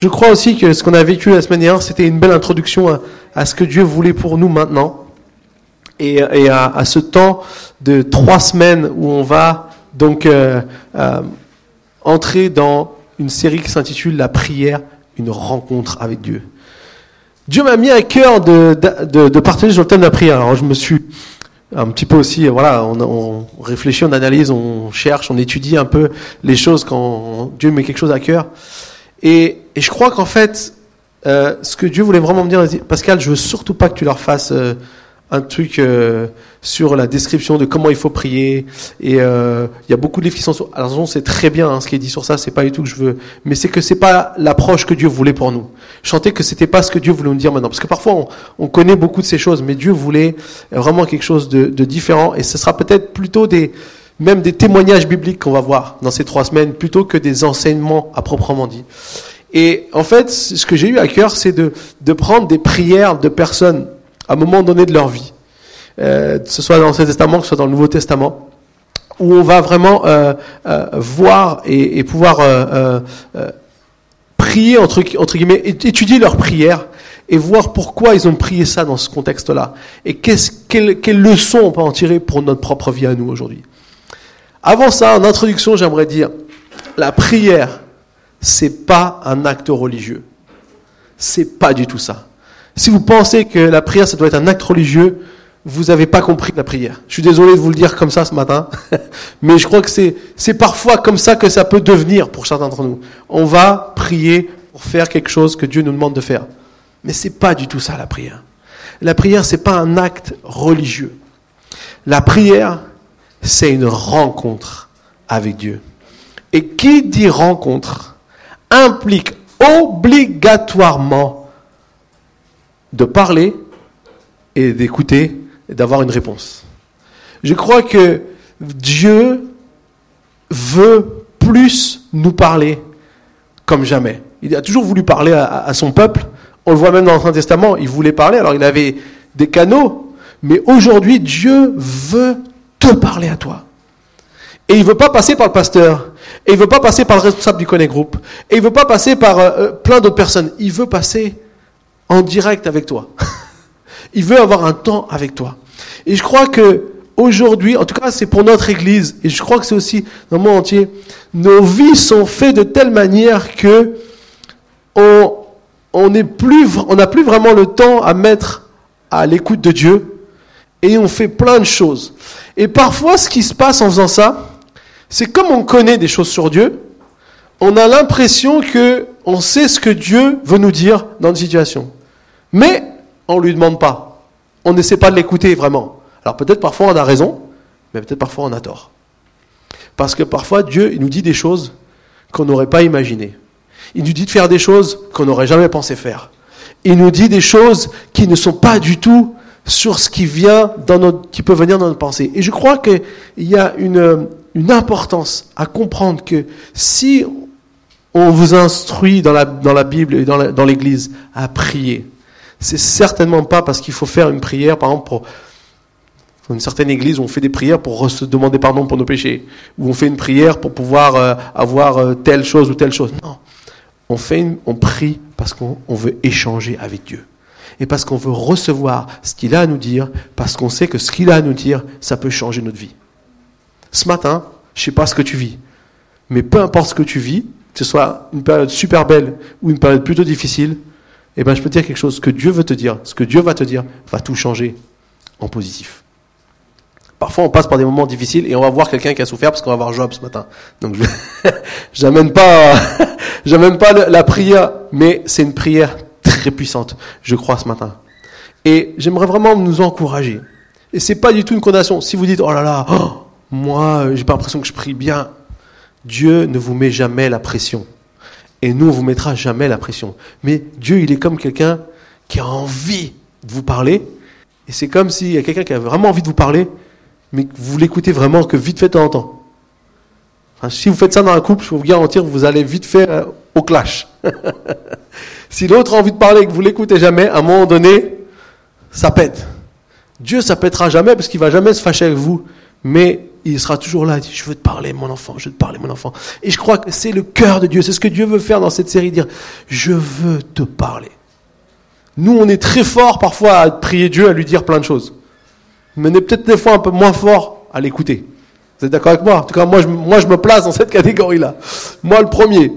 Je crois aussi que ce qu'on a vécu la semaine dernière, c'était une belle introduction à, ce que Dieu voulait pour nous maintenant. Et, à, ce temps de trois semaines où on va donc euh, euh, entrer dans une série qui s'intitule La prière, une rencontre avec Dieu. Dieu m'a mis à cœur de, de, partager sur le thème de la prière. Alors je me suis un petit peu aussi, voilà, on, on, réfléchit, on analyse, on cherche, on étudie un peu les choses quand Dieu met quelque chose à cœur. Et, et je crois qu'en fait, euh, ce que Dieu voulait vraiment me dire, Pascal, je veux surtout pas que tu leur fasses euh, un truc euh, sur la description de comment il faut prier. Et il y a beaucoup de livres qui sont sur. Alors c'est très bien hein, ce qui est dit sur ça, c'est pas du tout que je veux, mais c'est que c'est pas l'approche que Dieu voulait pour nous. Sentais que c'était pas ce que Dieu voulait nous dire maintenant, parce que parfois on, on connaît beaucoup de ces choses, mais Dieu voulait vraiment quelque chose de, de différent. Et ce sera peut-être plutôt des même des témoignages bibliques qu'on va voir dans ces trois semaines, plutôt que des enseignements à proprement dit. Et en fait, ce que j'ai eu à cœur, c'est de, de prendre des prières de personnes à un moment donné de leur vie, euh, que ce soit dans l'Ancien Testament, que ce soit dans le Nouveau Testament, où on va vraiment euh, euh, voir et, pouvoir prier, entre, entre guillemets, étudier leurs prières et voir pourquoi ils ont prié ça dans ce contexte-là. Et qu'est-ce, quelle, quelle leçon on peut en tirer pour notre propre vie à nous aujourd'hui. Avant ça, en introduction, j'aimerais dire, la prière, c'est pas un acte religieux. C'est pas du tout ça. Si vous pensez que la prière, ça doit être un acte religieux, vous n'avez pas compris la prière. Je suis désolé de vous le dire comme ça ce matin, mais je crois que c'est, parfois comme ça que ça peut devenir pour certains d'entre nous. On va prier pour faire quelque chose que Dieu nous demande de faire. Mais c'est pas du tout ça la prière. La prière, c'est pas un acte religieux. La prière, c'est une rencontre avec Dieu. Et qui dit rencontre implique obligatoirement de parler et d'écouter et d'avoir une réponse. Je crois que Dieu veut plus nous parler comme jamais. Il a toujours voulu parler à, son peuple. On le voit même dans l'Ancien Testament, il voulait parler, alors il avait des canaux. Mais aujourd'hui, Dieu veut te parler à toi. Et il veut pas passer par le pasteur. Et il veut pas passer par le responsable du Connect Group. Et il veut pas passer par euh, euh, plein d'autres personnes. Il veut passer en direct avec toi. il veut avoir un temps avec toi. Et je crois que aujourd'hui, en tout cas, c'est pour notre Église, et je crois que c'est aussi dans le monde entier, nos vies sont faites de telle manière que on on n'est plus, n'a plus vraiment le temps à mettre à l'écoute de Dieu, et on fait plein de choses. Et parfois, ce qui se passe en faisant ça, c'est comme on connaît des choses sur Dieu, on a l'impression que on sait ce que Dieu veut nous dire dans une situation. Mais on lui demande pas. On n'essaie pas de l'écouter vraiment. Alors peut-être parfois on a raison, mais peut-être parfois on a tort. Parce que parfois Dieu nous dit des choses qu'on n'aurait pas imaginées. Il nous dit de faire des choses qu'on n'aurait jamais pensé faire. Il nous dit des choses qui ne sont pas du tout sur ce qui vient dans notre, qui peut venir dans notre pensée. Et je crois qu'il y a une, une importance à comprendre que si on vous instruit dans la, dans la Bible et dans l'Église à prier, c'est certainement pas parce qu'il faut faire une prière, par exemple, pour une certaine église où on fait des prières pour se demander pardon pour nos péchés, où on fait une prière pour pouvoir euh, avoir euh, telle chose ou telle chose. Non, on fait, on prie parce qu'on veut échanger avec Dieu et parce qu'on veut recevoir ce qu'il a à nous dire, parce qu'on sait que ce qu'il a à nous dire, ça peut changer notre vie. Ce matin, je ne sais pas ce que tu vis, mais peu importe ce que tu vis, que ce soit une période super belle ou une période plutôt difficile, eh ben, je peux te dire quelque chose, ce que Dieu veut te dire, ce que Dieu va te dire, va tout changer en positif. Parfois, on passe par des moments difficiles et on va voir quelqu'un qui a souffert parce qu'on va voir Job ce matin. Donc, je n'amène pas, j'amène pas la prière, mais c'est une prière très puissante, je crois, ce matin. Et j'aimerais vraiment nous encourager. Et c'est pas du tout une condamnation. Si vous dites, oh là là, oh, moi, j'ai pas l'impression que je prie bien. Dieu ne vous met jamais la pression. Et nous, on vous mettra jamais la pression. Mais Dieu, il est comme quelqu'un qui a envie de vous parler. Et c'est comme s'il y a quelqu'un qui a vraiment envie de vous parler, mais que vous l'écoutez vraiment que vite fait de temps en temps. si vous faites ça dans un couple, je peux vous garantir que vous allez vite fait euh, au clash. Si l'autre a envie de parler et que vous l'écoutez jamais, à un moment donné, ça pète. Dieu, ça pètera jamais parce qu'il va jamais se fâcher avec vous. Mais il sera toujours là. Dit, je veux te parler, mon enfant, je veux te parler, mon enfant. Et je crois que c'est le cœur de Dieu. C'est ce que Dieu veut faire dans cette série, dire, je veux te parler. Nous, on est très fort parfois à prier Dieu, à lui dire plein de choses. Mais on est peut-être des fois un peu moins fort à l'écouter. Vous êtes d'accord avec moi? En tout cas, moi je, moi, je me place dans cette catégorie-là. Moi, le premier.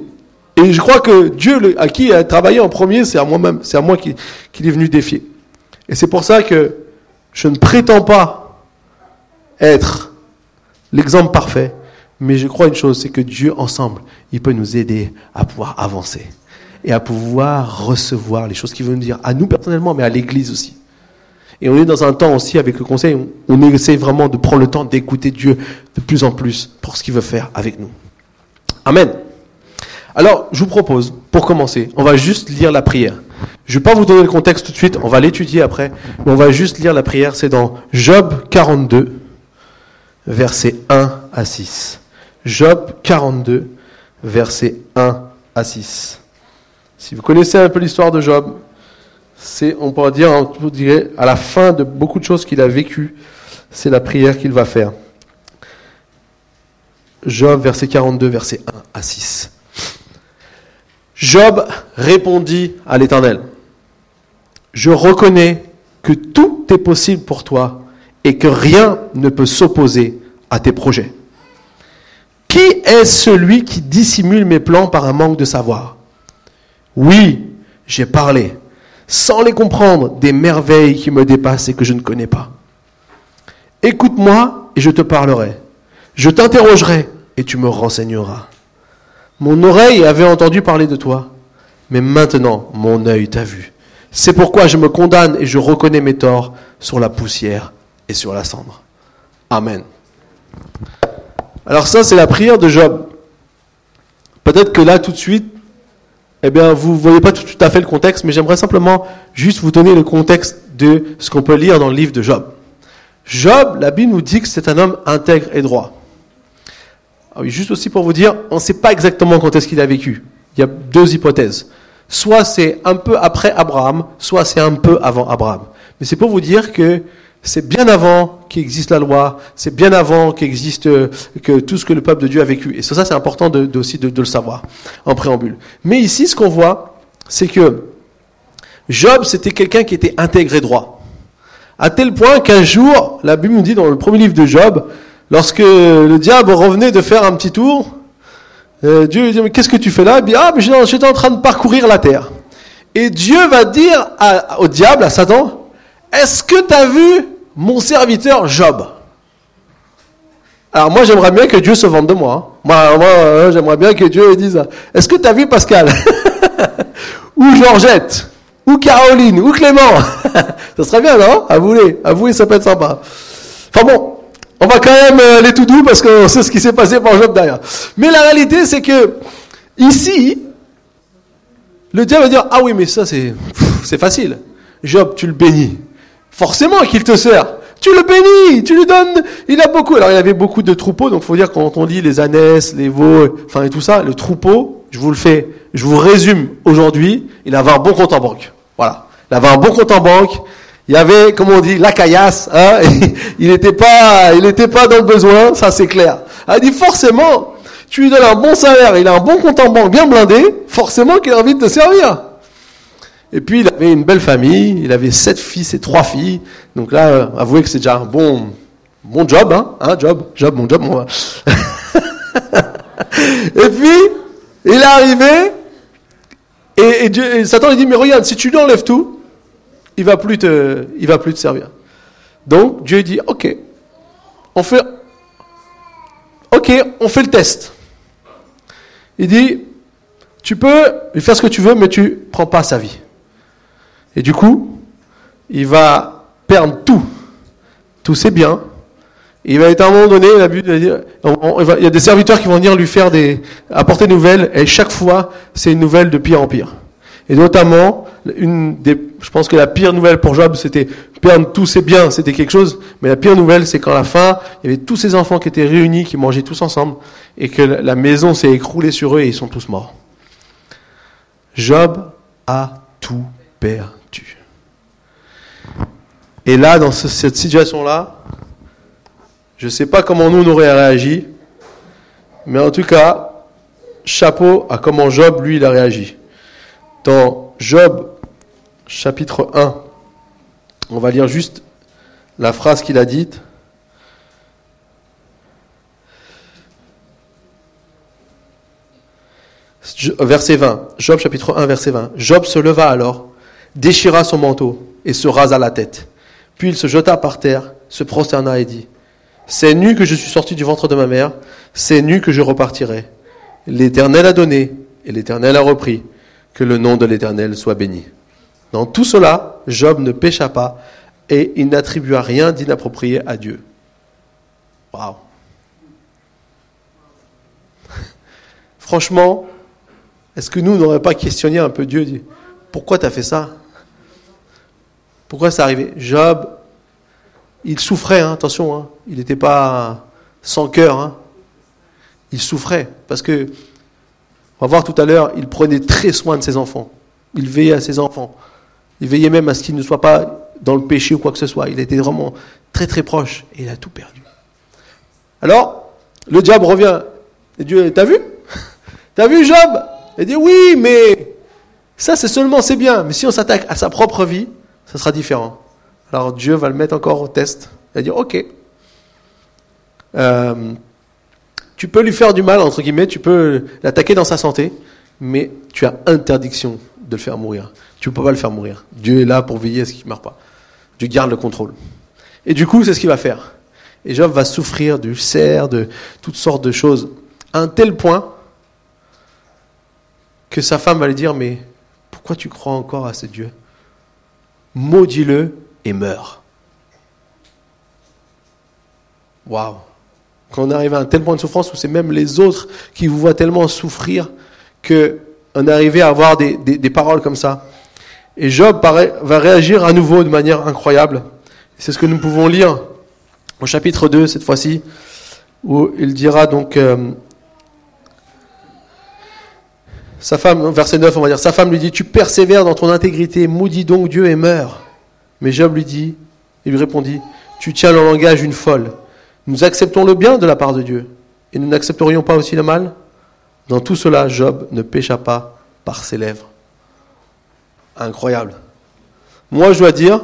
Et je crois que Dieu, à qui il a travaillé en premier, c'est à moi-même, c'est à moi qu'il qui est venu défier. Et c'est pour ça que je ne prétends pas être l'exemple parfait, mais je crois une chose, c'est que Dieu, ensemble, il peut nous aider à pouvoir avancer et à pouvoir recevoir les choses qu'il veut nous dire, à nous personnellement, mais à l'Église aussi. Et on est dans un temps aussi avec le conseil, on, essaie vraiment de prendre le temps d'écouter Dieu de plus en plus pour ce qu'il veut faire avec nous. Amen. Alors, je vous propose, pour commencer, on va juste lire la prière. Je ne vais pas vous donner le contexte tout de suite, on va l'étudier après, mais on va juste lire la prière. C'est dans Job 42, versets 1 à 6. Job 42, versets 1 à 6. Si vous connaissez un peu l'histoire de Job, c'est, on pourrait dire, vous direz, à la fin de beaucoup de choses qu'il a vécues, c'est la prière qu'il va faire. Job, verset 42, verset 1 à 6. Job répondit à l'Éternel, Je reconnais que tout est possible pour toi et que rien ne peut s'opposer à tes projets. Qui est celui qui dissimule mes plans par un manque de savoir? Oui, j'ai parlé, sans les comprendre, des merveilles qui me dépassent et que je ne connais pas. Écoute-moi et je te parlerai. Je t'interrogerai et tu me renseigneras. Mon oreille avait entendu parler de toi, mais maintenant mon œil t'a vu. C'est pourquoi je me condamne et je reconnais mes torts sur la poussière et sur la cendre. Amen. Alors ça, c'est la prière de Job. Peut-être que là, tout de suite, eh bien, vous ne voyez pas tout, à fait le contexte, mais j'aimerais simplement juste vous donner le contexte de ce qu'on peut lire dans le livre de Job. Job, la Bible nous dit que c'est un homme intègre et droit. Ah oui, juste aussi pour vous dire, on ne sait pas exactement quand est-ce qu'il a vécu. Il y a deux hypothèses. Soit c'est un peu après Abraham, soit c'est un peu avant Abraham. Mais c'est pour vous dire que c'est bien avant qu'existe la loi, c'est bien avant qu'existe que tout ce que le peuple de Dieu a vécu. Et ça, c'est important de, aussi de, de, le savoir en préambule. Mais ici, ce qu'on voit, c'est que Job, c'était quelqu'un qui était intégré droit. À tel point qu'un jour, la Bible nous dit dans le premier livre de Job, Lorsque le diable revenait de faire un petit tour, euh, Dieu lui dit, mais qu'est-ce que tu fais là? Il dit, ah, mais j'étais en train de parcourir la terre. Et Dieu va dire au diable, à Satan, est-ce que tu as vu mon serviteur Job Alors moi, j'aimerais bien que Dieu se vende de moi. Hein. Moi, moi euh, j'aimerais bien que Dieu dise, est-ce que tu as vu Pascal? Ou Georgette? Ou Caroline? Ou Clément? Ça serait bien, non? Avouez, avouez, ça peut être sympa. Enfin bon, on va quand même euh, aller tout doux parce qu'on sait ce qui s'est passé pour Job derrière. Mais la réalité, c'est que ici, le diable va dire Ah oui, mais ça, c'est facile. Job, tu le bénis. Forcément qu'il te sert. Tu le bénis, tu lui donnes. Il a beaucoup. Alors, il avait beaucoup de troupeaux. Donc, faut dire quand on lit les ânesses, les veaux, enfin, et tout ça, le troupeau, je vous le fais, je vous résume aujourd'hui, il avait un bon compte en banque. Voilà. Il avait un bon compte en banque il y avait, comme on dit, la caillasse. Hein, il n'était pas, il n'était pas dans le besoin, ça c'est clair. Elle dit forcément, tu lui donnes un bon salaire, il a un bon compte en banque bien blindé, forcément qu'il a envie de te servir. Et puis il avait une belle famille, il avait sept fils et trois filles. Donc là, euh, avouez que c'est déjà un bon, bon job, hein, hein job, job, mon job, mon. et puis il est arrivé et, et Satan lui dit mais regarde, si tu lui enlèves tout, il va plus te, il va plus te servir. Donc Dieu dit, ok, on fait, ok, on fait le test. Il dit, tu peux lui faire ce que tu veux, mais tu prends pas sa vie. Et du coup, il va perdre tout, tous ses biens. Il va être à un moment donné, il y a des serviteurs qui vont venir lui faire des, apporter des nouvelles, et chaque fois, c'est une nouvelle de pire en pire. Et notamment, je pense que la pire nouvelle pour Job, c'était perdre tous ses biens, c'était quelque chose. Mais la pire nouvelle, c'est qu'à la fin, il y avait tous ces enfants qui étaient réunis, qui mangeaient tous ensemble, et que la maison s'est écroulée sur eux et ils sont tous morts. Job a tout perdu. Et là, dans cette situation-là, Je ne sais pas comment nous, on aurait réagi, mais en tout cas, chapeau à comment Job, lui, il a réagi. Dans Job, chapitre 1, on va lire juste la phrase qu'il a dite. Verset 20, Job chapitre 1, verset 20. Job se leva alors, déchira son manteau et se rasa la tête. Puis il se jeta par terre, se prosterna et dit, C'est nu que je suis sorti du ventre de ma mère, c'est nu que je repartirai. L'Éternel a donné et l'Éternel a repris. Que le nom de l'Éternel soit béni. Dans tout cela, Job ne pécha pas et il n'attribua rien d'inapproprié à Dieu. Waouh! Franchement, est-ce que nous n'aurions pas questionné un peu Dieu dit, Pourquoi tu as fait ça? Pourquoi ça arrivé Job, il souffrait, hein, attention, hein, il n'était pas sans cœur. Hein. il souffrait parce que on va voir tout à l'heure, il prenait très soin de ses enfants. Il veillait à ses enfants. Il veillait même à ce qu'ils ne soient pas dans le péché ou quoi que ce soit. Il était vraiment très très proche et il a tout perdu. Alors, le diable revient. Et Dieu, t'as vu? T'as vu Job? Il dit oui, mais ça c'est seulement, c'est bien. Mais si on s'attaque à sa propre vie, ça sera différent. Alors Dieu va le mettre encore au test. Il va dire ok. Euh, tu peux lui faire du mal, entre guillemets, tu peux l'attaquer dans sa santé, mais tu as interdiction de le faire mourir. Tu ne peux pas le faire mourir. Dieu est là pour veiller à ce qu'il ne meure pas. Dieu garde le contrôle. Et du coup, c'est ce qu'il va faire. Et Job va souffrir du cerf, de toutes sortes de choses, à un tel point que sa femme va lui dire, mais pourquoi tu crois encore à ce Dieu? Maudis-le et meurs. Waouh quand on arrive à un tel point de souffrance où c'est même les autres qui vous voient tellement souffrir qu'on est arrivé à avoir des, paroles comme ça. Et Job va réagir à nouveau de manière incroyable. C'est ce que nous pouvons lire au chapitre 2 cette fois-ci, où il dira donc, euh, sa femme, verset 9 on va dire, sa femme lui dit, tu persévères dans ton intégrité, maudis donc Dieu et meurs. Mais Job lui dit, il lui répondit, tu tiens le langage d'une folle. Nous acceptons le bien de la part de Dieu et nous n'accepterions pas aussi le mal? Dans tout cela, Job ne pécha pas par ses lèvres. Incroyable. Moi, je dois dire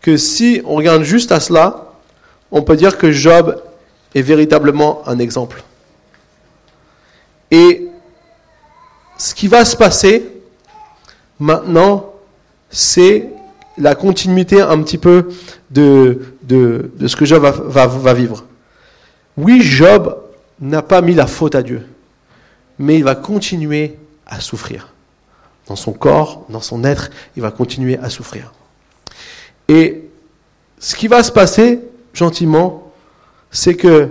que si on regarde juste à cela, on peut dire que Job est véritablement un exemple. Et qui va se passer maintenant, c'est la continuité un petit peu de, de, ce que Job va, va, vivre. Oui, Job n'a pas mis la faute à Dieu, mais il va continuer à souffrir. Dans son corps, dans son être, il va continuer à souffrir. Et ce qui va se passer, gentiment, c'est que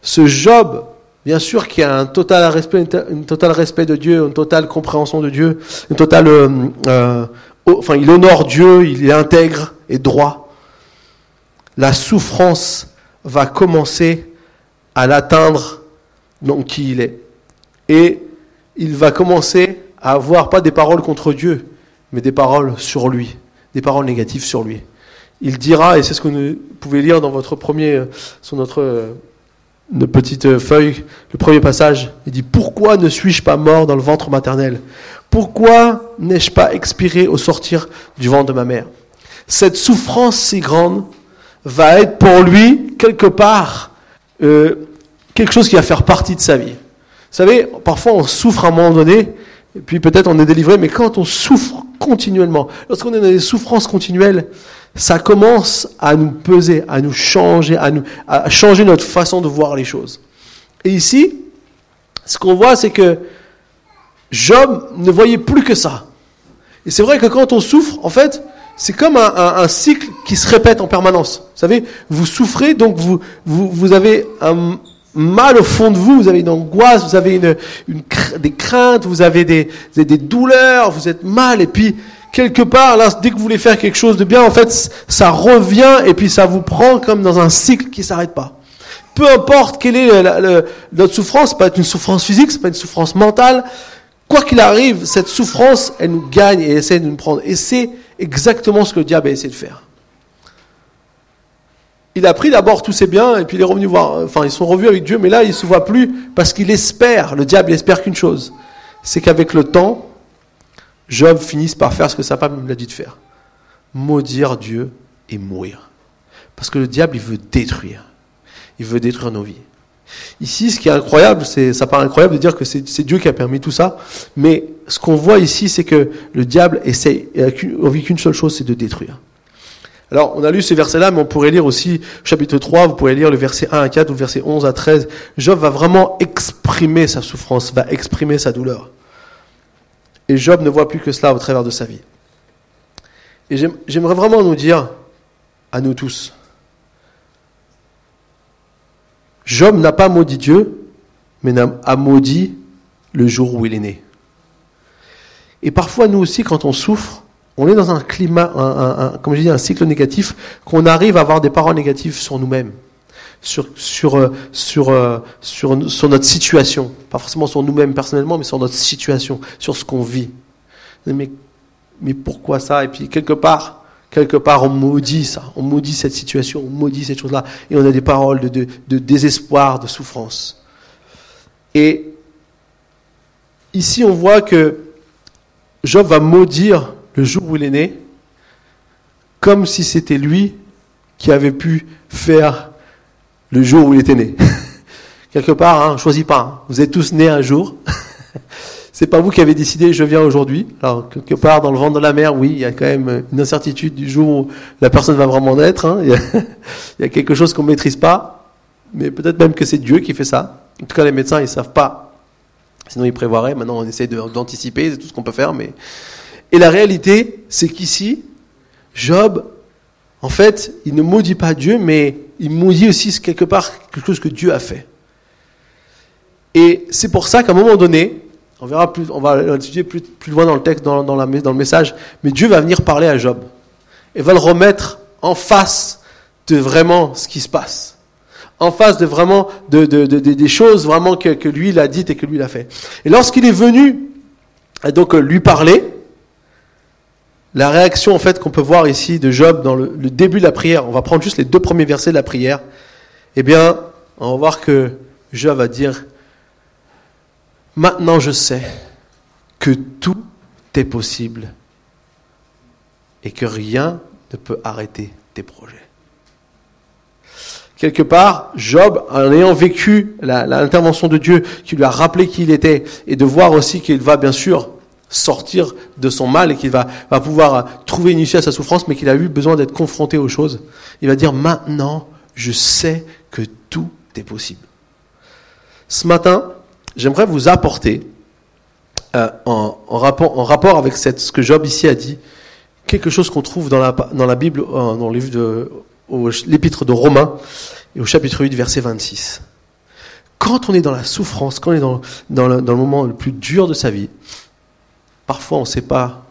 ce Job, bien sûr qui a un total respect, de Dieu, une totale compréhension de Dieu, une totale euh, euh, enfin, il honore Dieu, il est intègre et droit, la souffrance va commencer à l'atteindre donc qui il est. Et il va commencer à avoir pas des paroles contre Dieu, mais des paroles sur lui, des paroles négatives sur lui. Il dira, et c'est ce que vous pouvez lire dans votre premier, sur notre, notre petite feuille, le premier passage, il dit, pourquoi ne suis-je pas mort dans le ventre maternel? Pourquoi n'ai-je pas expiré au sortir du ventre de ma mère? Cette souffrance si grande va être pour lui, quelque part, euh, quelque chose qui va faire partie de sa vie. Vous savez, parfois on souffre à un moment donné, et puis peut-être on est délivré, mais quand on souffre continuellement, lorsqu'on est dans des souffrances continuelles, ça commence à nous peser, à nous changer, à, nous, à changer notre façon de voir les choses. Et ici, ce qu'on voit, c'est que Job ne voyait plus que ça. Et c'est vrai que quand on souffre, en fait, c'est comme un, cycle qui se répète en permanence. Vous savez, vous souffrez, donc vous, vous, avez un mal au fond de vous, vous avez une angoisse, vous avez une, des craintes, vous avez des, des douleurs, vous êtes mal, et puis quelque part, là, dès que vous voulez faire quelque chose de bien, en fait, ça revient, et puis ça vous prend comme dans un cycle qui s'arrête pas. Peu importe quelle est notre souffrance, ça peut être une souffrance physique, ça peut être une souffrance mentale, Quoi qu'il arrive, cette souffrance, elle nous gagne et essaie de nous prendre. Et c'est exactement ce que le diable a essayé de faire. il a pris d'abord tous ses biens et puis il est revenu voir, enfin ils sont revus avec Dieu, mais là il se voit plus parce qu'il espère, le diable espère qu'une chose, c'est qu'avec le temps, Job finisse par faire ce que sa femme lui a dit de faire, maudire Dieu et mourir. Parce que le diable, il veut détruire. Il veut détruire nos vies. Ici, ce qui est incroyable, c'est, ça paraît incroyable de dire que c'est, Dieu qui a permis tout ça, mais ce qu'on voit ici, c'est que le diable essaie, a envie qu'une seule chose, c'est de détruire. Alors, on a lu ces versets-là, mais on pourrait lire aussi chapitre 3, vous pourrez lire le verset 1 à 4 ou le verset 11 à 13. Job va vraiment exprimer sa souffrance, va exprimer sa douleur. Et Job ne voit plus que cela au travers de sa vie. Et j'aimerais vraiment nous dire, à nous tous, Job n'a pas maudit Dieu, mais a maudit le jour où il est né. Et parfois, nous aussi, quand on souffre, on est dans un climat, comme je dis, un cycle négatif, qu'on arrive à avoir des paroles négatives sur nous-mêmes, sur, sur, euh, sur, euh, sur, notre situation. Pas forcément sur nous-mêmes personnellement, mais sur notre situation, sur ce qu'on vit. Mais, mais pourquoi ça? Et puis, quelque part, quelque part, on maudit ça, on maudit cette situation, on maudit cette chose-là, et on a des paroles de, de, de désespoir, de souffrance. Et ici, on voit que Job va maudire le jour où il est né, comme si c'était lui qui avait pu faire le jour où il était né. Quelque part, hein, choisis pas. Hein. Vous êtes tous nés un jour. C'est pas vous qui avez décidé je viens aujourd'hui. Alors quelque part dans le vent de la mer, oui, il y a quand même une incertitude du jour où la personne va vraiment naître. Hein. Il, y a, quelque chose qu'on maîtrise pas, mais peut-être même que c'est Dieu qui fait ça. En tout cas, les médecins ils savent pas. Sinon ils prévoiraient. Maintenant, on essaie d'anticiper, c'est tout ce qu'on peut faire, mais et la réalité, c'est qu'ici, Job, en fait, il ne maudit pas Dieu, mais il maudit aussi quelque part quelque chose que Dieu a fait. Et c'est pour ça qu'à un moment donné, on verra plus, on va étudier plus, loin dans le texte, dans, le message, mais Dieu va venir parler à Job et va le remettre en face de vraiment ce qui se passe, en face de vraiment de, de, de, des choses vraiment que, que lui il a dites et que lui il a fait. Et lorsqu'il est venu donc lui parler, la réaction en fait qu'on peut voir ici de Job dans le, début de la prière, on va prendre juste les deux premiers versets de la prière, eh bien, on va voir que Job va dire, maintenant je sais que tout est possible et que rien ne peut arrêter tes projets. Quelque part, Job, en ayant vécu l'intervention de Dieu qui lui a rappelé qui il était, et de voir aussi qu'il va bien sûr sortir de son mal et qu'il va, pouvoir trouver une issue à sa souffrance, mais qu'il a eu besoin d'être confronté aux choses. Il va dire maintenant, je sais que tout est possible. Ce matin, j'aimerais vous apporter, euh, en, rapport, avec ce que Job ici a dit, quelque chose qu'on trouve dans la, Bible, euh, dans l'épître de Romains, et au chapitre 8, verset 26. Quand on est dans la souffrance, quand on est dans le moment le plus dur de sa vie, Parfois, on ne sait pas,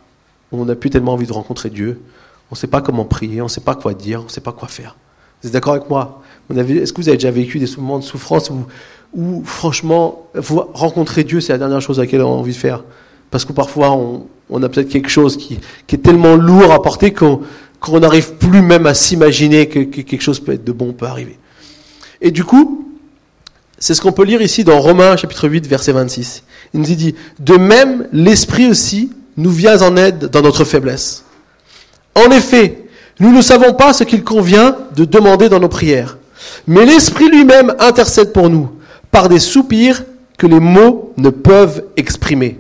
on n'a plus tellement envie de rencontrer Dieu, on ne sait pas comment prier, on ne sait pas quoi dire, on ne sait pas quoi faire. Vous êtes d'accord avec moi? Est-ce que vous avez déjà vécu des moments de souffrance où, franchement, rencontrer Dieu, c'est la dernière chose à laquelle on a envie de faire? Parce que parfois, on, a peut-être quelque chose qui, est tellement lourd à porter qu'on n'arrive plus même à s'imaginer que, que, quelque chose peut être de bon, peut arriver. Et du coup, c'est ce qu'on peut lire ici dans Romains chapitre 8, verset 26. Il nous dit, de même, l'Esprit aussi nous vient en aide dans notre faiblesse. En effet, nous ne savons pas ce qu'il convient de demander dans nos prières, mais l'Esprit lui-même intercède pour nous par des soupirs que les mots ne peuvent exprimer.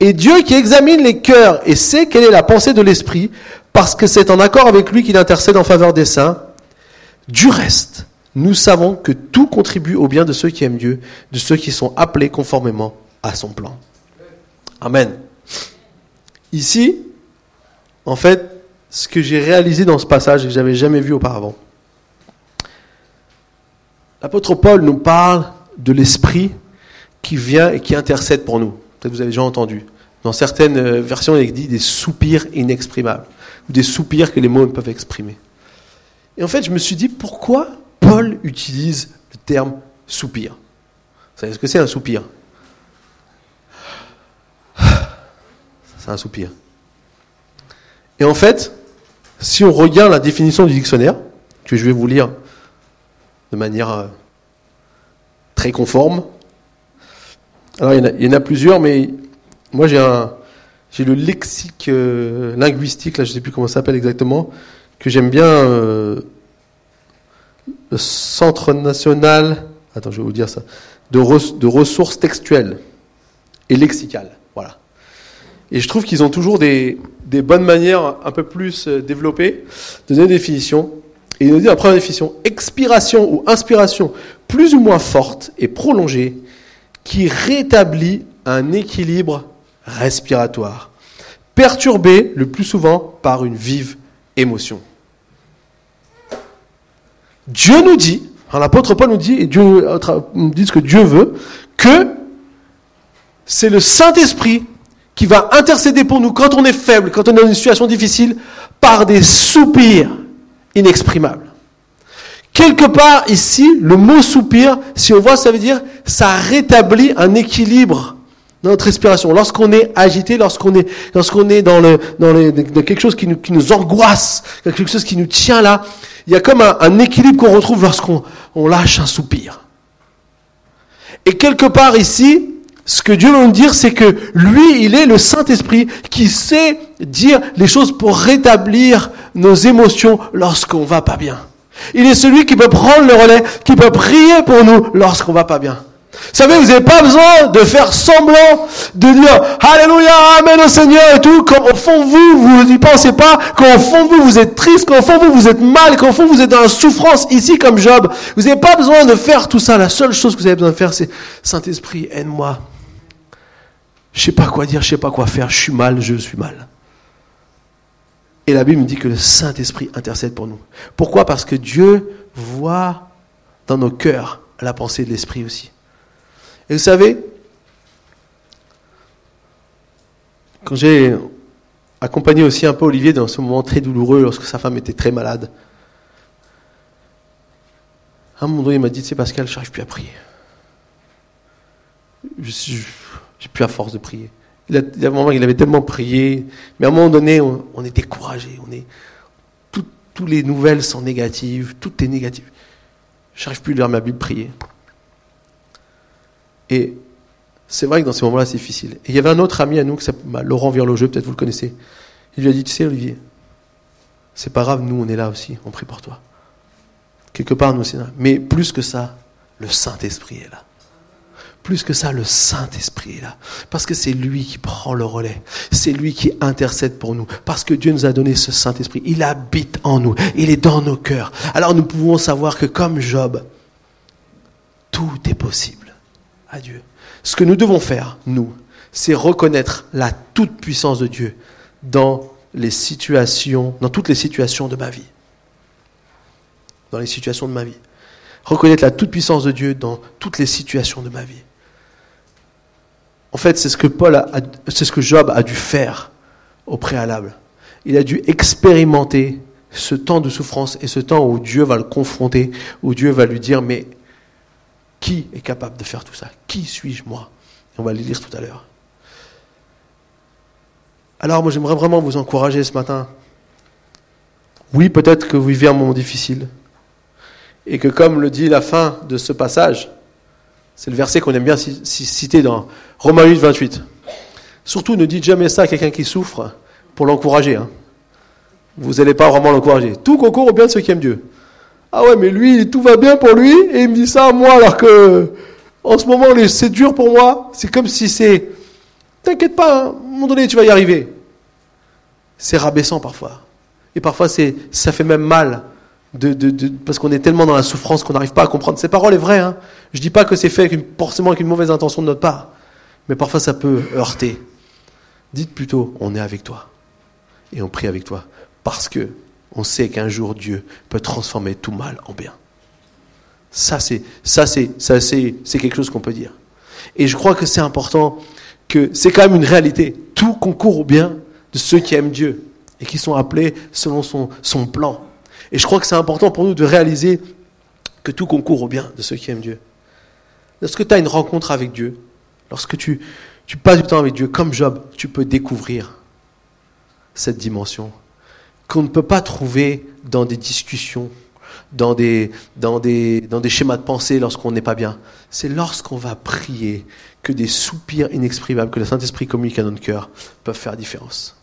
Et Dieu qui examine les cœurs et sait quelle est la pensée de l'Esprit, parce que c'est en accord avec lui qu'il intercède en faveur des saints, du reste, nous savons que tout contribue au bien de ceux qui aiment Dieu, de ceux qui sont appelés conformément à son plan. Amen. Ici, en fait, ce que j'ai réalisé dans ce passage et que j'avais jamais vu auparavant, l'apôtre Paul nous parle de l'esprit qui vient et qui intercède pour nous. Peut-être vous avez déjà entendu. Dans certaines euh, versions, il dit des soupirs inexprimables, ou des soupirs que les mots ne peuvent exprimer. Et en fait, je me suis dit, pourquoi Paul utilise le terme soupir. Vous savez ce que c'est un soupir? C'est un soupir. Et en fait, si on regarde la définition du dictionnaire, que je vais vous lire de manière euh, très conforme. Alors il y, en a, plusieurs, mais moi j'ai le lexique euh, linguistique, là je ne sais plus comment ça s'appelle exactement, que j'aime bien. Euh, le Centre national, attends je vais vous dire ça, de, ressources textuelles et lexicales. Voilà. Et je trouve qu'ils ont toujours des, bonnes manières un peu plus développées de donner des définitions. Et il nous dit la première définition, expiration ou inspiration plus ou moins forte et prolongée qui rétablit un équilibre respiratoire, perturbé le plus souvent par une vive émotion. Dieu nous dit, hein, l'apôtre Paul nous dit, et Dieu nous dit ce que Dieu veut, que c'est le Saint-Esprit qui va intercéder pour nous quand on est faible, quand on est dans une situation difficile, par des soupirs inexprimable. Quelque part ici, le mot soupir, si on voit, ça veut dire ça rétablit un équilibre notre respiration. Lorsqu'on est agité, lorsqu'on est, lorsqu'on est dans le, dans, quelque chose qui nous, qui nous angoisse, quelque chose qui nous tient là, il y a comme un, un équilibre qu'on retrouve lorsqu'on on lâche un soupir. Et quelque part ici, ce que Dieu veut nous dire, c'est que lui, il est le Saint-Esprit qui sait dire les choses pour rétablir nos émotions lorsqu'on va pas bien. Il est celui qui peut prendre le relais, qui peut prier pour nous lorsqu'on va pas bien. Vous savez, vous n'avez pas besoin de faire semblant de dire Alléluia, Amen au Seigneur et tout, quand au fond vous, vous n'y pensez pas, quand au fond vous, vous êtes triste, quand au fond vous, vous êtes mal, quand au fond vous êtes dans la souffrance, ici comme Job. Vous n'avez pas besoin de faire tout ça. La seule chose que vous avez besoin de faire, c'est Saint-Esprit, aide-moi. Je sais pas quoi dire, je sais pas quoi faire, je suis mal, je suis mal. Et la Bible me dit que le Saint-Esprit intercède pour nous. Pourquoi? Parce que Dieu voit dans nos cœurs la pensée de l'Esprit aussi. Et vous savez, quand j'ai accompagné aussi un peu Olivier dans ce moment très douloureux lorsque sa femme était très malade, à un moment donné, il m'a dit, sais Pascal, je n'arrive plus à prier. Je, j'ai plus à force de prier. Il, a, il, a un moment, il avait tellement prié, mais à un moment donné, on, est découragé. On est, toutes les nouvelles sont négatives, tout est négatif. Je n'arrive plus à lire ma Bible prier. Et c'est vrai que dans ces moments-là, c'est difficile. Et il y avait un autre ami à nous, qui s'appelle bah, Laurent Virlogeux, peut-être vous le connaissez. Il lui a dit, tu sais, Olivier, c'est pas grave, nous, on est là aussi, on prie pour toi. Quelque part, nous, là. Mais plus que ça, le Saint-Esprit est là. Plus que ça, le Saint-Esprit est là. Parce que c'est lui qui prend le relais. C'est lui qui intercède pour nous. Parce que Dieu nous a donné ce Saint-Esprit. Il habite en nous. Il est dans nos cœurs. Alors nous pouvons savoir que comme Job, tout est possible à Dieu. Ce que nous devons faire, nous, c'est reconnaître la toute-puissance de Dieu dans les situations, dans toutes les situations de ma vie. Dans les situations de ma vie. Reconnaître la toute-puissance de Dieu dans toutes les situations de ma vie. En fait, c'est ce que Paul c'est ce que Job a dû faire au préalable. Il a dû expérimenter ce temps de souffrance et ce temps où Dieu va le confronter, où Dieu va lui dire, mais qui est capable de faire tout ça? Qui suis-je moi? On va le lire tout à l'heure. Alors moi j'aimerais vraiment vous encourager ce matin. Oui, peut-être que vous vivez un moment difficile. Et que comme le dit la fin de ce passage, c'est le verset qu'on aime bien citer dans Romains 8, 28. Surtout, ne dites jamais ça à quelqu'un qui souffre pour l'encourager. Hein. Vous n'allez pas vraiment l'encourager. Tout concourt au bien de ceux qui aiment Dieu. Ah ouais, mais lui, tout va bien pour lui, et il me dit ça à moi, alors que en ce moment, c'est dur pour moi. C'est comme si c'est. T'inquiète pas, hein, à un moment donné, tu vas y arriver. C'est rabaissant parfois. Et parfois, ça fait même mal de, parce qu'on est tellement dans la souffrance qu'on n'arrive pas à comprendre. Ces paroles est vraies. Hein. Je ne dis pas que c'est fait avec forcément avec une mauvaise intention de notre part, mais parfois ça peut heurter. Dites plutôt, on est avec toi et on prie avec toi parce que on sait qu'un jour Dieu peut transformer tout mal en bien. Ça c'est ça c'est ça c'est c'est quelque chose qu'on peut dire. Et je crois que c'est important que c'est quand même une réalité. Tout concourt au bien de ceux qui aiment Dieu et qui sont appelés selon son, son plan. Et je crois que c'est important pour nous de réaliser que tout concourt au bien de ceux qui aiment Dieu. Lorsque tu as une rencontre avec Dieu, lorsque tu, tu passes du temps avec Dieu, comme Job, tu peux découvrir cette dimension qu'on ne peut pas trouver dans des discussions, dans des, dans des, dans des schémas de pensée lorsqu'on n'est pas bien. C'est lorsqu'on va prier que des soupirs inexprimables que le Saint-Esprit communique à notre cœur peuvent faire la différence.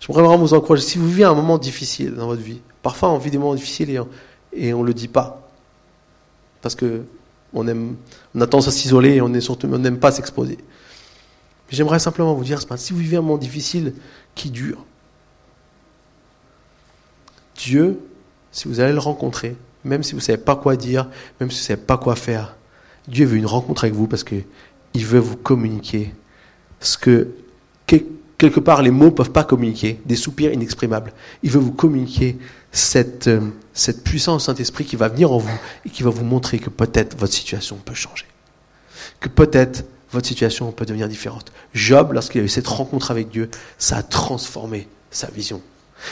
Je voudrais vraiment vous encourager, si vous vivez un moment difficile dans votre vie, parfois on vit des moments difficiles et on ne le dit pas, parce que on, aime, on a tendance à s'isoler et on n'aime pas s'exposer. J'aimerais simplement vous dire, si vous vivez un moment difficile qui dure, Dieu, si vous allez le rencontrer, même si vous ne savez pas quoi dire, même si vous ne savez pas quoi faire, Dieu veut une rencontre avec vous parce qu'il veut vous communiquer ce que quelque part les mots ne peuvent pas communiquer, des soupirs inexprimables. Il veut vous communiquer cette, euh, cette puissance Saint-Esprit qui va venir en vous et qui va vous montrer que peut-être votre situation peut changer. Que peut-être votre situation peut devenir différente. Job, lorsqu'il a eu cette rencontre avec Dieu, ça a transformé sa vision.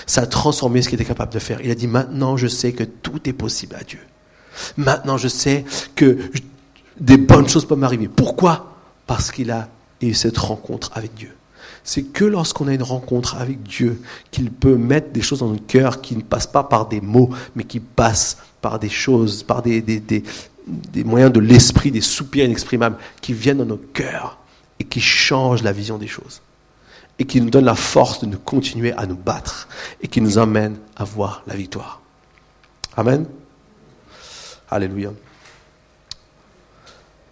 Ça a transformé ce qu'il était capable de faire. Il a dit, maintenant je sais que tout est possible à Dieu. Maintenant je sais que des bonnes choses peuvent m'arriver. Pourquoi? Parce qu'il a eu cette rencontre avec Dieu. C'est que lorsqu'on a une rencontre avec Dieu qu'il peut mettre des choses dans notre cœur qui ne passent pas par des mots, mais qui passent par des choses, par des, des, moyens de l'esprit, des soupirs inexprimables qui viennent dans nos cœurs et qui changent la vision des choses. Et qui nous donnent la force de continuer à nous battre et qui nous amènent à voir la victoire. Amen. Alléluia.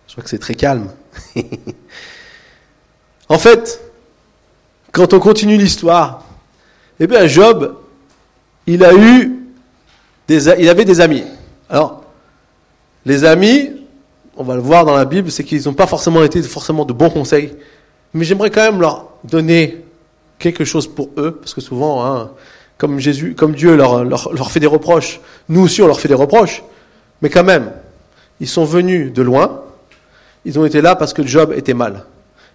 Je crois que c'est très calme. en fait, quand on continue l'histoire, eh bien Job, il a eu des, avait des amis. Alors, les amis, on va le voir dans la Bible, c'est qu'ils n'ont pas forcément été forcément de bons conseils. Mais j'aimerais quand même leur donner quelque chose pour eux, parce que souvent, hein, comme Jésus, comme Dieu leur, fait des reproches, nous aussi on leur fait des reproches. Mais quand même, ils sont venus de loin. Ils ont été là parce que Job était mal.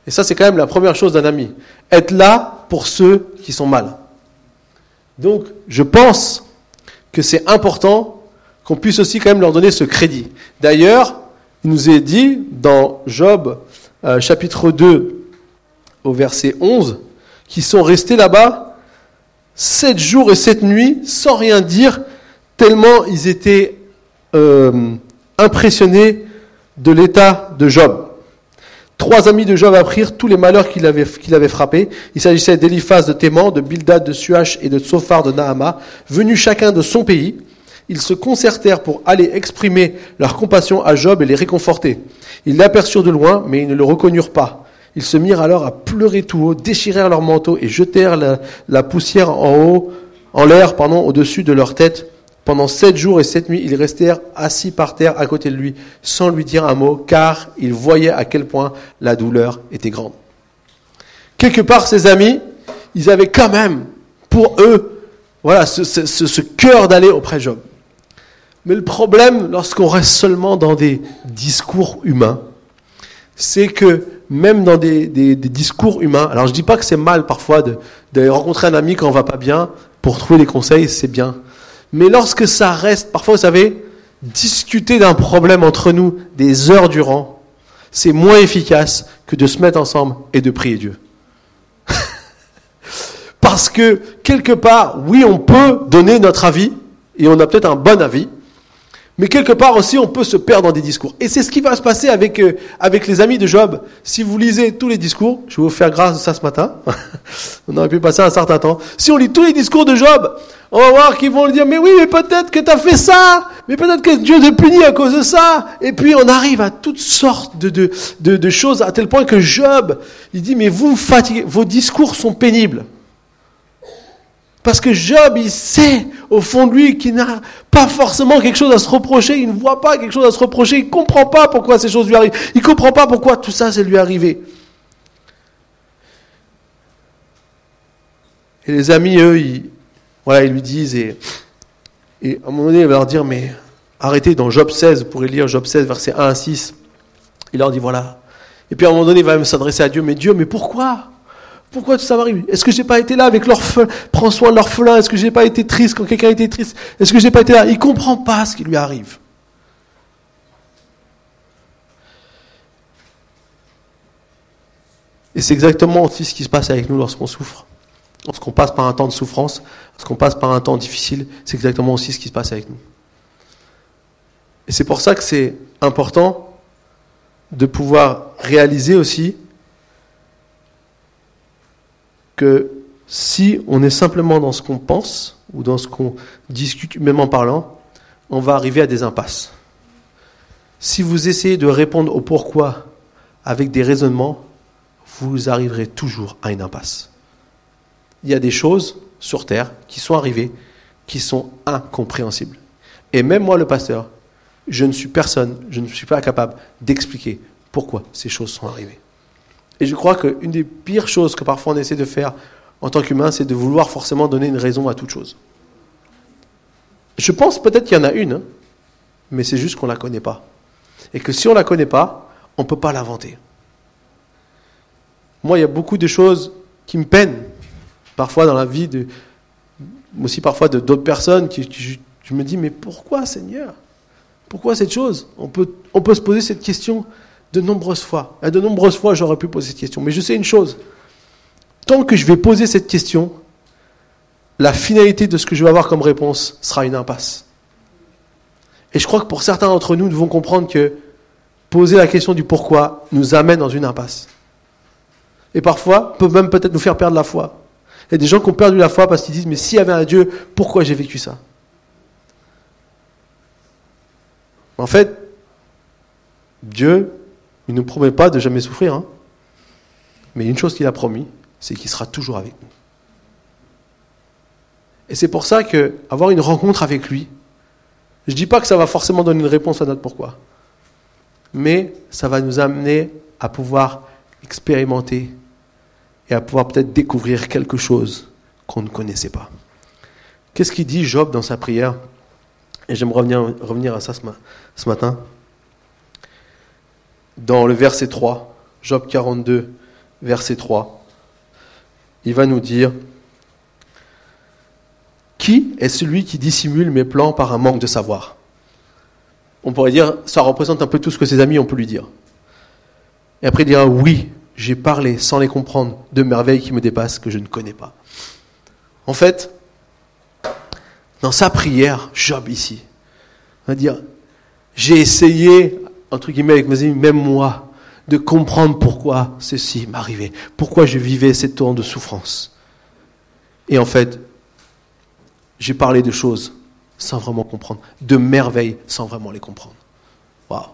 Et ça, c'est quand même la première chose d'un ami. Être là pour ceux qui sont mal. Donc, je pense que c'est important qu'on puisse aussi quand même leur donner ce crédit. D'ailleurs, il nous est dit dans Job euh, chapitre 2 au verset 11 qu'ils sont restés là-bas sept jours et sept nuits sans rien dire, tellement ils étaient euh, impressionnés de l'état de Job. Trois amis de Job apprirent tous les malheurs qu'il avait, qu'il frappés. Il s'agissait d'Eliphaz de Théman, de Bildad de Suach et de Tsophar de Nahama, venus chacun de son pays ils se concertèrent pour aller exprimer leur compassion à Job et les réconforter. Ils l'aperçurent de loin, mais ils ne le reconnurent pas. Ils se mirent alors à pleurer tout haut, déchirèrent leurs manteaux et jetèrent la, poussière en haut, en l'air, au-dessus de leur tête. Pendant sept jours et sept nuits, ils restèrent assis par terre à côté de lui, sans lui dire un mot, car ils voyaient à quel point la douleur était grande. Quelque part, ses amis, ils avaient quand même, pour eux, voilà, ce, ce, ce cœur d'aller auprès de Job. Mais le problème, lorsqu'on reste seulement dans des discours humains, c'est que même dans des, discours humains, alors je ne dis pas que c'est mal parfois de, rencontrer un ami quand on va pas bien pour trouver des conseils, c'est bien. Mais lorsque ça reste, parfois vous savez, discuter d'un problème entre nous des heures durant, c'est moins efficace que de se mettre ensemble et de prier Dieu. Parce que quelque part, oui, on peut donner notre avis, et on a peut-être un bon avis, mais quelque part aussi, on peut se perdre dans des discours. Et c'est ce qui va se passer avec, euh, avec les amis de Job. Si vous lisez tous les discours, je vais vous faire grâce de ça ce matin. on aurait pu passer un certain temps. Si on lit tous les discours de Job, on va voir qu'ils vont lui dire, mais oui, mais peut-être que tu as fait ça, mais peut-être que Dieu te punit à cause de ça. Et puis on arrive à toutes sortes de, de, de, de choses, à tel point que Job, il dit, mais vous me fatiguez, vos discours sont pénibles. Parce que Job, il sait au fond de lui qu'il n'a pas forcément quelque chose à se reprocher, il ne voit pas quelque chose à se reprocher, il ne comprend pas pourquoi ces choses lui arrivent, il ne comprend pas pourquoi tout ça, c'est lui arrivé. Et les amis, eux, ils, voilà, ils lui disent, et, et à un moment donné, il va leur dire, mais arrêtez, dans Job 16, vous pourrez lire Job 16, versets 1 à 6, il leur dit, voilà. Et puis à un moment donné, il va même s'adresser à Dieu, mais Dieu, mais pourquoi? Pourquoi ça m'arrive? Est-ce que j'ai pas été là avec l'orphelin Prends soin de l'orphelin? Est-ce que j'ai pas été triste quand quelqu'un était triste? Est-ce que j'ai pas été là? Il comprend pas ce qui lui arrive. Et c'est exactement aussi ce qui se passe avec nous lorsqu'on souffre. Lorsqu'on passe par un temps de souffrance, lorsqu'on passe par un temps difficile, c'est exactement aussi ce qui se passe avec nous. Et c'est pour ça que c'est important de pouvoir réaliser aussi que si on est simplement dans ce qu'on pense ou dans ce qu'on discute même en parlant, on va arriver à des impasses. Si vous essayez de répondre au pourquoi avec des raisonnements, vous arriverez toujours à une impasse. Il y a des choses sur Terre qui sont arrivées qui sont incompréhensibles. Et même moi, le pasteur, je ne suis personne, je ne suis pas capable d'expliquer pourquoi ces choses sont arrivées. Et je crois qu'une des pires choses que parfois on essaie de faire en tant qu'humain, c'est de vouloir forcément donner une raison à toute chose. Je pense peut-être qu'il y en a une, hein, mais c'est juste qu'on ne la connaît pas. Et que si on ne la connaît pas, on ne peut pas l'inventer. Moi, il y a beaucoup de choses qui me peinent, parfois dans la vie, de, aussi parfois de d'autres personnes, qui, je me dis, mais pourquoi Seigneur? Pourquoi cette chose? On peut, on peut se poser cette question de nombreuses fois. De nombreuses fois, j'aurais pu poser cette question. Mais je sais une chose, tant que je vais poser cette question, la finalité de ce que je vais avoir comme réponse sera une impasse. Et je crois que pour certains d'entre nous, nous devons comprendre que poser la question du pourquoi nous amène dans une impasse. Et parfois, peut même peut-être nous faire perdre la foi. Il y a des gens qui ont perdu la foi parce qu'ils disent, mais s'il y avait un Dieu, pourquoi j'ai vécu ça? En fait, Dieu, il ne nous promet pas de jamais souffrir. Hein. Mais une chose qu'il a promis, c'est qu'il sera toujours avec nous. Et c'est pour ça que avoir une rencontre avec lui, je ne dis pas que ça va forcément donner une réponse à notre pourquoi, mais ça va nous amener à pouvoir expérimenter et à pouvoir peut-être découvrir quelque chose qu'on ne connaissait pas. Qu'est-ce qu'il dit Job dans sa prière? Et revenir, revenir à ça ce matin. Dans le verset 3, Job 42, verset 3, il va nous dire Qui est celui qui dissimule mes plans par un manque de savoir? On pourrait dire, ça représente un peu tout ce que ses amis ont pu lui dire. Et après, il dira Oui, j'ai parlé sans les comprendre de merveilles qui me dépassent que je ne connais pas. En fait, dans sa prière, Job ici, va dire, j'ai essayé, entre guillemets avec mes amis, même moi, de comprendre pourquoi ceci m'arrivait, pourquoi je vivais ces temps de souffrance. Et en fait, j'ai parlé de choses sans vraiment comprendre, de merveilles sans vraiment les comprendre. Waouh.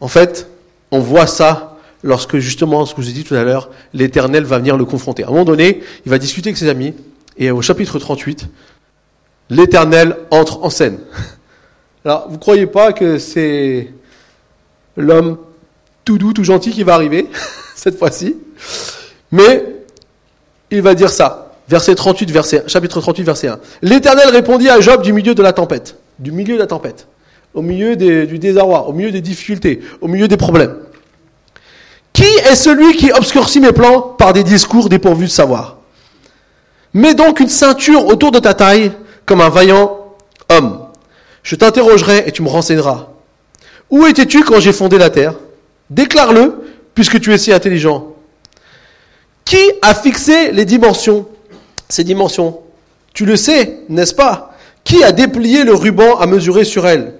En fait, on voit ça lorsque justement, ce que je vous ai dit tout à l'heure, l'Éternel va venir le confronter. À un moment donné, il va discuter avec ses amis, et au chapitre 38, l'Éternel entre en scène. Alors, vous ne croyez pas que c'est l'homme tout doux, tout gentil qui va arriver, cette fois-ci, mais il va dire ça. Verset 38, verset, chapitre 38, verset 1. L'Éternel répondit à Job du milieu de la tempête. Du milieu de la tempête au milieu du désarroi, au milieu des difficultés, au milieu des problèmes. Qui est celui qui obscurcit mes plans par des discours dépourvus de savoir? Mets donc une ceinture autour de ta taille comme un vaillant homme. Je t'interrogerai et tu me renseigneras. Où étais-tu quand j'ai fondé la terre? Déclare-le, puisque tu es si intelligent. Qui a fixé les dimensions? Ces dimensions. Tu le sais, n'est-ce pas? Qui a déplié le ruban à mesurer sur elles?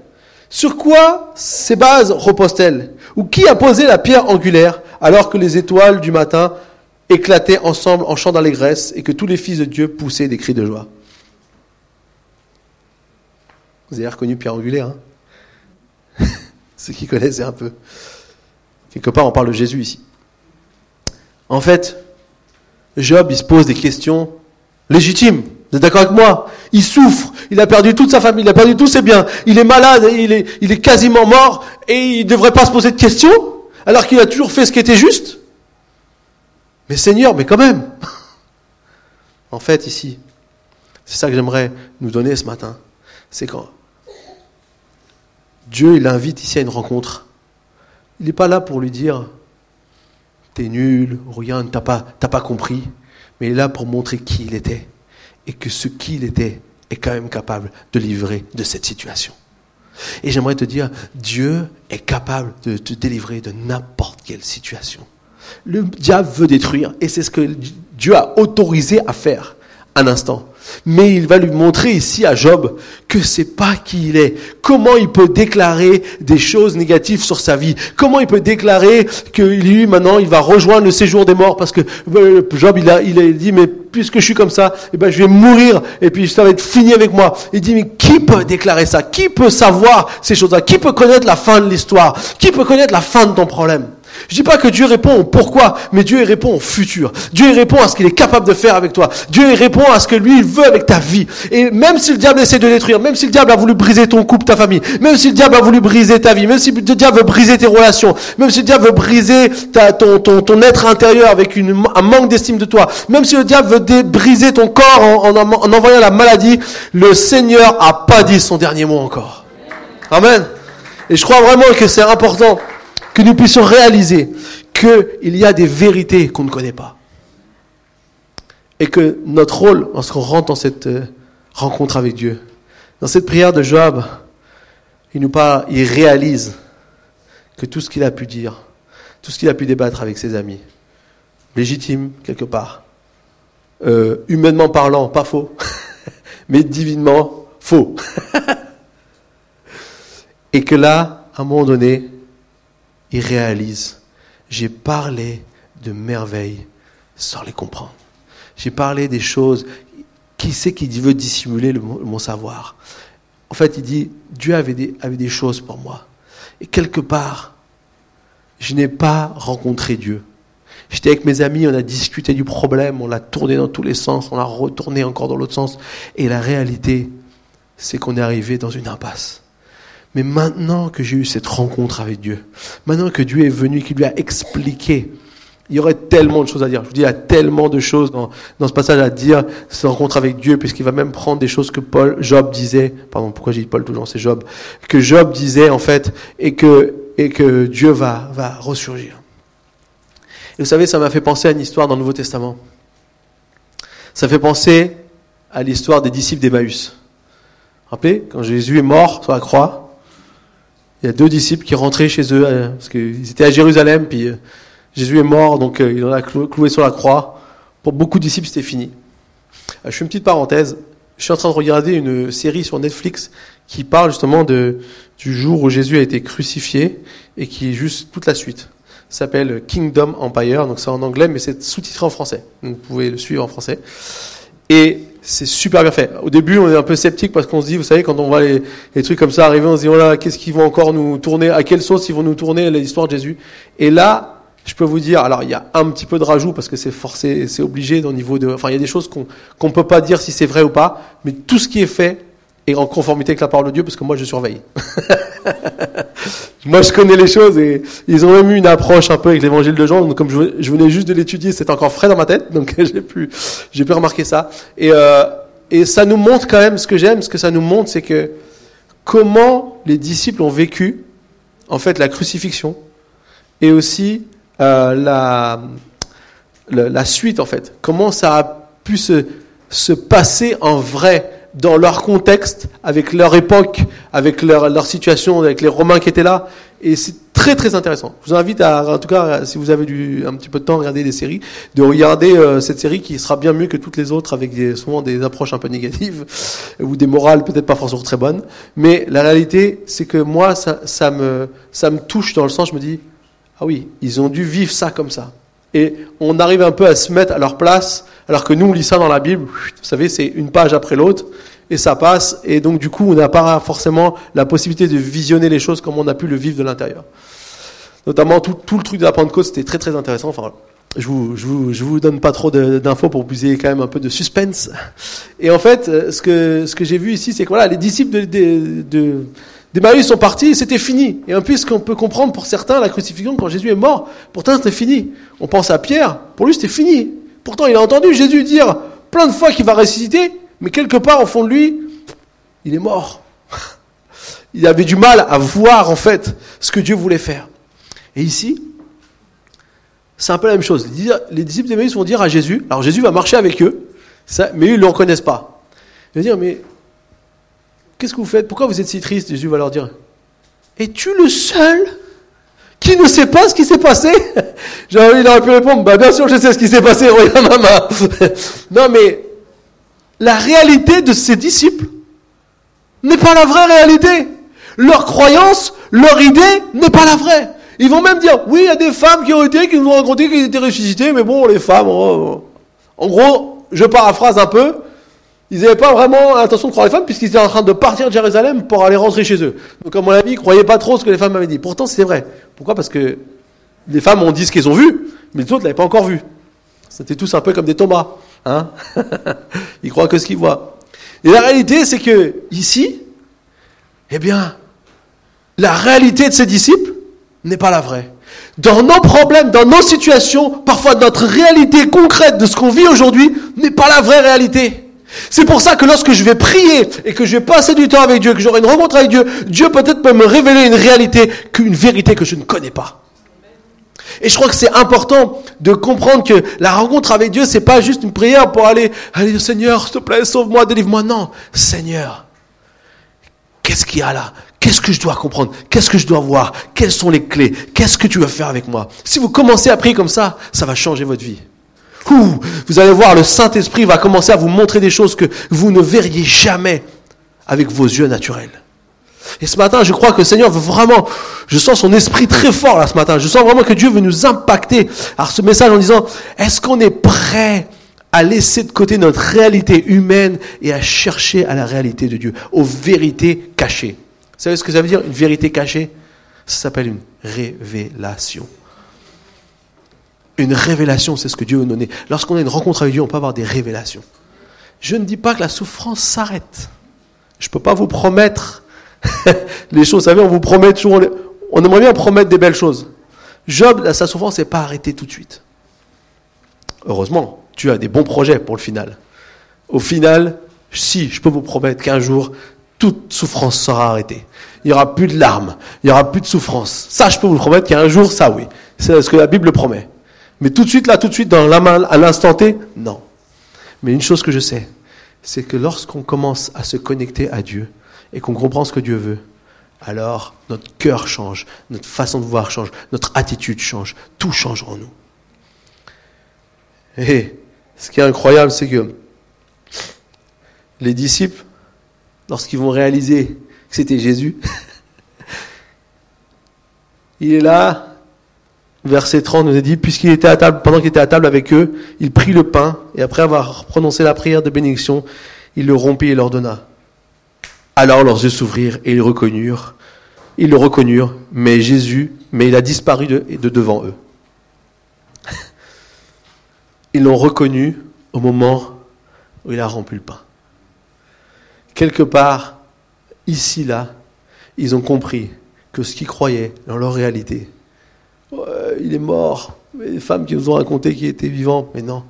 Sur quoi ces bases reposent-elles? Ou qui a posé la pierre angulaire alors que les étoiles du matin éclataient ensemble en chant d'allégresse et que tous les fils de Dieu poussaient des cris de joie? Vous avez reconnu pierre angulaire, hein. Ceux qui connaissent un peu. Quelque part, on parle de Jésus ici. En fait, Job, il se pose des questions légitimes. Vous êtes d'accord avec moi? Il souffre, il a perdu toute sa famille, il a perdu tous ses biens, il est malade, il est, il est quasiment mort, et il ne devrait pas se poser de questions, alors qu'il a toujours fait ce qui était juste? Mais Seigneur, mais quand même! En fait, ici, c'est ça que j'aimerais nous donner ce matin, c'est quand Dieu, il l'invite ici à une rencontre. Il n'est pas là pour lui dire, t'es nul, rien, t'as pas, t'as pas compris, mais il est là pour montrer qui il était et que ce qu'il était est quand même capable de livrer de cette situation. Et j'aimerais te dire, Dieu est capable de te délivrer de n'importe quelle situation. Le diable veut détruire, et c'est ce que Dieu a autorisé à faire un instant. Mais il va lui montrer ici à Job que c'est pas qui il est. Comment il peut déclarer des choses négatives sur sa vie? Comment il peut déclarer que lui, maintenant, il va rejoindre le séjour des morts? Parce que euh, Job, il a, il a dit, mais puisque je suis comme ça, eh ben, je vais mourir et puis ça va être fini avec moi. Il dit, mais qui peut déclarer ça? Qui peut savoir ces choses-là? Qui peut connaître la fin de l'histoire? Qui peut connaître la fin de ton problème? Je dis pas que Dieu répond au pourquoi, mais Dieu répond au futur. Dieu répond à ce qu'il est capable de faire avec toi. Dieu répond à ce que lui il veut avec ta vie. Et même si le diable essaie de détruire, même si le diable a voulu briser ton couple, ta famille, même si le diable a voulu briser ta vie, même si le diable veut briser tes relations, même si le diable veut briser ton, ton, ton, être intérieur avec un manque d'estime de toi, même si le diable veut briser ton corps en, en envoyant la maladie, le Seigneur a pas dit son dernier mot encore. Amen. Et je crois vraiment que c'est important que nous puissions réaliser qu'il y a des vérités qu'on ne connaît pas. Et que notre rôle, lorsqu'on rentre dans cette euh, rencontre avec Dieu, dans cette prière de Job, il nous parle, il réalise que tout ce qu'il a pu dire, tout ce qu'il a pu débattre avec ses amis, légitime quelque part, euh, humainement parlant, pas faux, mais divinement faux. Et que là, à un moment donné, il réalise, j'ai parlé de merveilles sans les comprendre. J'ai parlé des choses, qui sait qui veut dissimuler mon savoir? En fait, il dit, Dieu avait des, avait des choses pour moi. Et quelque part, je n'ai pas rencontré Dieu. J'étais avec mes amis, on a discuté du problème, on l'a tourné dans tous les sens, on l'a retourné encore dans l'autre sens. Et la réalité, c'est qu'on est arrivé dans une impasse. Mais maintenant que j'ai eu cette rencontre avec Dieu, maintenant que Dieu est venu, qu'il lui a expliqué, il y aurait tellement de choses à dire. Je vous dis, il y a tellement de choses dans, dans ce passage à dire, cette rencontre avec Dieu, puisqu'il va même prendre des choses que Paul, Job disait, pardon, pourquoi j'ai dit Paul toujours, c'est Job, que Job disait en fait, et que, et que Dieu va, va ressurgir. Et vous savez, ça m'a fait penser à une histoire dans le Nouveau Testament. Ça fait penser à l'histoire des disciples d'Emmaüs. Rappelez, quand Jésus est mort sur la croix, il y a deux disciples qui rentraient chez eux, euh, parce qu'ils étaient à Jérusalem, puis euh, Jésus est mort, donc euh, il en a cloué sur la croix. Pour beaucoup de disciples, c'était fini. Je fais une petite parenthèse. Je suis en train de regarder une série sur Netflix qui parle justement du jour où Jésus a été crucifié et qui est juste toute la suite. Ça s'appelle Kingdom Empire, donc c'est en anglais, mais c'est sous-titré en français. Vous pouvez le suivre en français. Et c'est super bien fait. Au début, on est un peu sceptique parce qu'on se dit, vous savez, quand on voit les, trucs comme ça arriver, on se dit, oh là, qu'est-ce qu'ils vont encore nous tourner, à quelle sauce ils vont nous tourner l'histoire de Jésus. Et là, je peux vous dire, alors il y a un petit peu de rajout parce que c'est forcé, c'est obligé au niveau de, enfin il y a des choses qu'on qu'on peut pas dire si c'est vrai ou pas, mais tout ce qui est fait est en conformité avec la parole de Dieu parce que moi je surveille. moi je connais les choses et ils ont même eu une approche un peu avec l'évangile de Jean. Donc comme je, venais juste de l'étudier, c'est encore frais dans ma tête, donc j'ai pu j'ai pu remarquer ça. Et euh, et ça nous montre quand même ce que j'aime, ce que ça nous montre, c'est que comment les disciples ont vécu en fait la crucifixion et aussi euh, la, la, suite en fait. Comment ça a pu se, se passer en vrai dans leur contexte, avec leur époque, avec leur, leur situation, avec les Romains qui étaient là. Et c'est très très intéressant. Je vous invite à, en tout cas, si vous avez du, un petit peu de temps, regarder des séries, de regarder euh, cette série qui sera bien mieux que toutes les autres, avec des, souvent des approches un peu négatives ou des morales peut-être pas forcément très bonnes. Mais la réalité, c'est que moi, ça, ça me, ça me touche dans le sens, je me dis, ah oui, ils ont dû vivre ça comme ça. Et on arrive un peu à se mettre à leur place, alors que nous, on lit ça dans la Bible, vous savez, c'est une page après l'autre, et ça passe, et donc du coup, on n'a pas forcément la possibilité de visionner les choses comme on a pu le vivre de l'intérieur. Notamment, tout, tout, le truc de la Pentecôte, c'était très très intéressant. Enfin, je vous, je vous, je vous donne pas trop d'infos pour que vous ayez quand même un peu de suspense. Et en fait, euh, ce que, ce que j'ai vu ici, c'est que voilà, les disciples de, de, de des Maïs sont partis, c'était fini. Et en plus, qu'on peut comprendre pour certains, la crucifixion, quand Jésus est mort, pourtant c'était fini. On pense à Pierre, pour lui c'était fini. Pourtant, il a entendu Jésus dire plein de fois qu'il va ressusciter, mais quelque part au fond de lui, il est mort. Il avait du mal à voir en fait ce que Dieu voulait faire. Et ici, c'est un peu la même chose. Les disciples d'Emmaüs vont dire à Jésus, alors Jésus va marcher avec eux, mais ils ne le reconnaissent pas. Ils vont dire, mais Qu'est-ce que vous faites? Pourquoi vous êtes si triste? Jésus va leur dire Es-tu le seul qui ne sait pas ce qui s'est passé? Genre, il aurait pu répondre Bah, bien sûr, je sais ce qui s'est passé, regarde maman. non, mais la réalité de ses disciples n'est pas la vraie réalité. Leur croyance, leur idée n'est pas la vraie. Ils vont même dire, oui, il y a des femmes qui ont été, qui nous ont raconté qu'ils étaient ressuscités, mais bon, les femmes, oh, oh. en gros, je paraphrase un peu, ils n'avaient pas vraiment l'intention de croire les femmes puisqu'ils étaient en train de partir de Jérusalem pour aller rentrer chez eux. Donc, à mon avis, ils ne croyaient pas trop ce que les femmes avaient dit. Pourtant, c'est vrai. Pourquoi? Parce que les femmes ont dit ce qu'elles ont vu, mais les autres ne l'avaient pas encore vu. C'était tous un peu comme des Thomas. Hein? Ils croient que ce qu'ils voient. Et la réalité, c'est que ici, eh bien, la réalité de ces disciples n'est pas la vraie. Dans nos problèmes, dans nos situations, parfois notre réalité concrète de ce qu'on vit aujourd'hui n'est pas la vraie réalité. C'est pour ça que lorsque je vais prier et que je vais passer du temps avec Dieu, que j'aurai une rencontre avec Dieu, Dieu peut-être peut me révéler une réalité, qu'une vérité que je ne connais pas. Et je crois que c'est important de comprendre que la rencontre avec Dieu, c'est pas juste une prière pour aller, allez Seigneur, s'il te plaît, sauve-moi, délivre-moi. Non, Seigneur, qu'est-ce qu'il y a là? Qu'est-ce que je dois comprendre? Qu'est-ce que je dois voir? Quelles sont les clés? Qu'est-ce que tu vas faire avec moi? Si vous commencez à prier comme ça, ça va changer votre vie. Vous allez voir, le Saint-Esprit va commencer à vous montrer des choses que vous ne verriez jamais avec vos yeux naturels. Et ce matin, je crois que le Seigneur veut vraiment, je sens son esprit très fort là ce matin, je sens vraiment que Dieu veut nous impacter. Alors ce message en disant, est-ce qu'on est prêt à laisser de côté notre réalité humaine et à chercher à la réalité de Dieu, aux vérités cachées? Vous savez ce que ça veut dire, une vérité cachée? Ça s'appelle une révélation. Une révélation, c'est ce que Dieu veut donner. Lorsqu'on a une rencontre avec Dieu, on peut avoir des révélations. Je ne dis pas que la souffrance s'arrête. Je ne peux pas vous promettre les choses. Vous savez, on vous promet toujours, on aimerait bien promettre des belles choses. Job, sa souffrance n'est pas arrêtée tout de suite. Heureusement, tu as des bons projets pour le final. Au final, si, je peux vous promettre qu'un jour, toute souffrance sera arrêtée. Il n'y aura plus de larmes, il n'y aura plus de souffrance. Ça, je peux vous le promettre qu'un jour, ça oui. C'est ce que la Bible promet. Mais tout de suite, là, tout de suite, dans la main, à l'instant T, non. Mais une chose que je sais, c'est que lorsqu'on commence à se connecter à Dieu et qu'on comprend ce que Dieu veut, alors notre cœur change, notre façon de voir change, notre attitude change, tout change en nous. Et ce qui est incroyable, c'est que les disciples, lorsqu'ils vont réaliser que c'était Jésus, il est là, verset 30 nous a dit, puisqu'il était à table, pendant qu'il était à table avec eux, il prit le pain, et après avoir prononcé la prière de bénédiction, il le rompit et leur donna. Alors leurs yeux s'ouvrirent et ils le reconnurent, mais Jésus, mais il a disparu de, de devant eux. Ils l'ont reconnu au moment où il a rompu le pain. Quelque part, ici, là, ils ont compris que ce qu'ils croyaient dans leur réalité, il est mort. Les femmes qui nous ont raconté qu'il était vivant, mais non.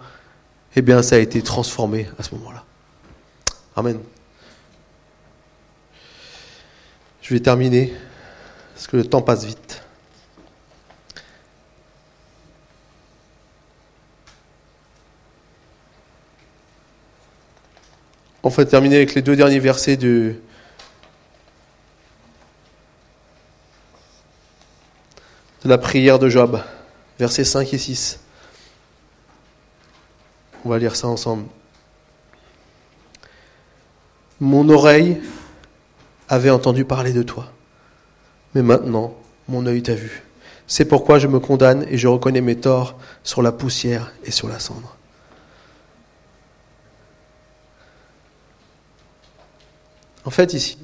Eh bien, ça a été transformé à ce moment-là. Amen. Je vais terminer, parce que le temps passe vite. On va terminer avec les deux derniers versets de, de la prière de Job, versets 5 et 6. On va lire ça ensemble. Mon oreille avait entendu parler de toi, mais maintenant mon œil t'a vu. C'est pourquoi je me condamne et je reconnais mes torts sur la poussière et sur la cendre. En fait, ici,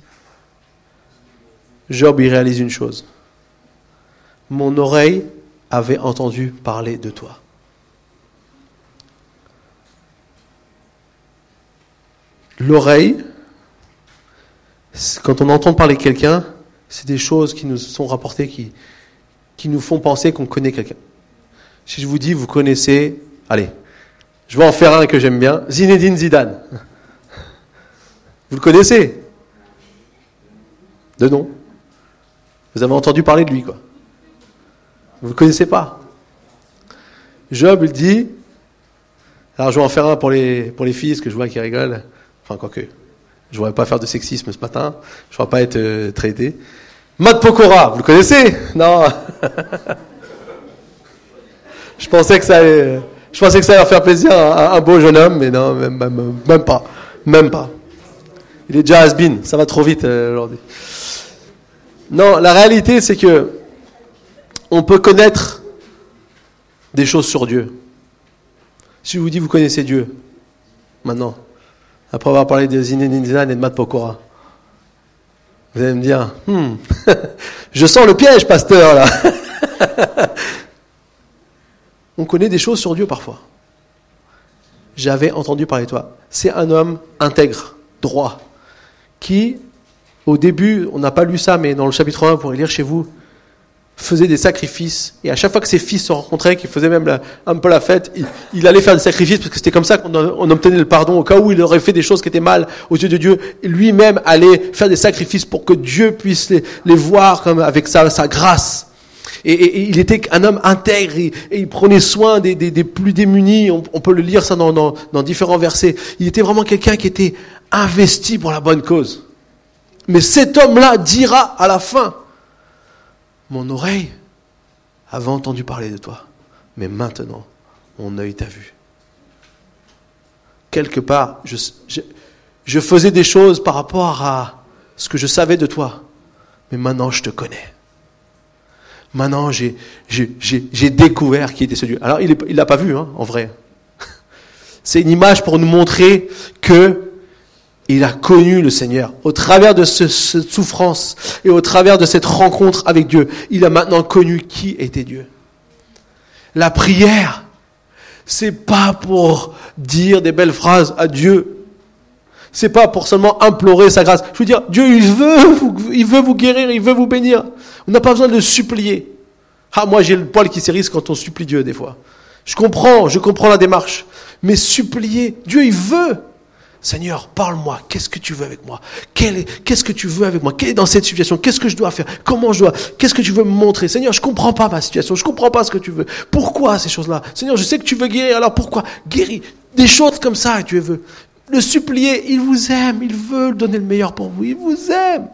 Job y réalise une chose mon oreille avait entendu parler de toi. L'oreille, quand on entend parler quelqu'un, c'est des choses qui nous sont rapportées, qui, qui nous font penser qu'on connaît quelqu'un. Si je vous dis, vous connaissez, allez, je vais en faire un que j'aime bien, Zinedine Zidane. Vous le connaissez? De nom. Vous avez entendu parler de lui, quoi. Vous ne connaissez pas. Job, il dit, alors je vais en faire un pour les, pour les filles, parce que je vois qu'ils rigolent. Enfin, quoique, je ne voudrais pas faire de sexisme ce matin, je ne voudrais pas être euh, traité. Matt Pokora, vous le connaissez? Non Je pensais que ça allait, je pensais que ça allait faire plaisir à un, beau jeune homme, mais non, même, même, pas. Même pas. Il est déjà has been. Ça va trop vite euh, aujourd'hui. Non, la réalité, c'est que on peut connaître des choses sur Dieu. Si je vous dis, vous connaissez Dieu, maintenant, après avoir parlé de Zinedine et de Matt Pokora, vous allez me dire, hmm, je sens le piège, pasteur, là. on connaît des choses sur Dieu parfois. J'avais entendu parler de toi. C'est un homme intègre, droit, qui, au début, on n'a pas lu ça, mais dans le chapitre 1, vous pourrez lire chez vous, faisait des sacrifices. Et à chaque fois que ses fils se rencontraient, qu'il faisait même un peu la fête, il, allait faire des sacrifices parce que c'était comme ça qu'on obtenait le pardon. Au cas où il aurait fait des choses qui étaient mal aux yeux de Dieu, lui-même allait faire des sacrifices pour que Dieu puisse les, voir comme avec sa, grâce. Et, il était un homme intègre et, il prenait soin des, plus démunis. On, peut le lire ça dans différents versets. Il était vraiment quelqu'un qui était investi pour la bonne cause. Mais cet homme-là dira à la fin, mon oreille avait entendu parler de toi, mais maintenant, mon œil t'a vu. Quelque part, je, faisais des choses par rapport à ce que je savais de toi, mais maintenant je te connais. Maintenant, j'ai découvert qui était ce Dieu. Alors, il ne l'a pas vu, hein, en vrai. C'est une image pour nous montrer que il a connu le Seigneur. Au travers de cette souffrance et au travers de cette rencontre avec Dieu, il a maintenant connu qui était Dieu. La prière, c'est pas pour dire des belles phrases à Dieu. C'est pas pour seulement implorer sa grâce. Je veux dire, Dieu, il veut vous, guérir, il veut vous bénir. On n'a pas besoin de supplier. Ah, moi, j'ai le poil qui s'érisse quand on supplie Dieu, des fois. Je comprends, je comprends la démarche. Mais supplier, Dieu, il veut. Seigneur, parle-moi. Qu'est-ce que tu veux avec moi? Qu'est-ce que tu veux avec moi? Quelle est dans cette situation? Qu'est-ce que je dois faire? Comment je dois Qu'est-ce que tu veux me montrer? Seigneur, je comprends pas ma situation. Je comprends pas ce que tu veux. Pourquoi ces choses-là? Seigneur, je sais que tu veux guérir. Alors pourquoi? Guéris. Des choses comme ça, Dieu veut. Le supplier, il vous aime. Il veut donner le meilleur pour vous. Il vous aime.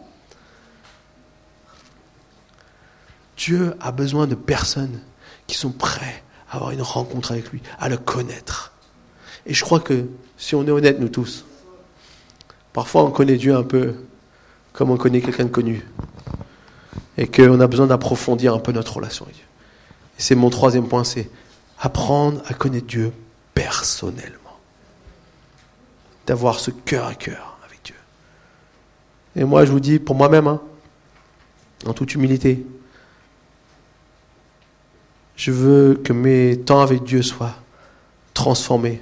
Dieu a besoin de personnes qui sont prêtes à avoir une rencontre avec lui, à le connaître. Et je crois que si on est honnête, nous tous, parfois on connaît Dieu un peu comme on connaît quelqu'un de connu. Et qu'on a besoin d'approfondir un peu notre relation avec Dieu. Et c'est mon troisième point, c'est apprendre à connaître Dieu personnellement. D'avoir ce cœur à cœur avec Dieu. Et moi, je vous dis, pour moi-même, hein, en toute humilité, je veux que mes temps avec Dieu soient transformés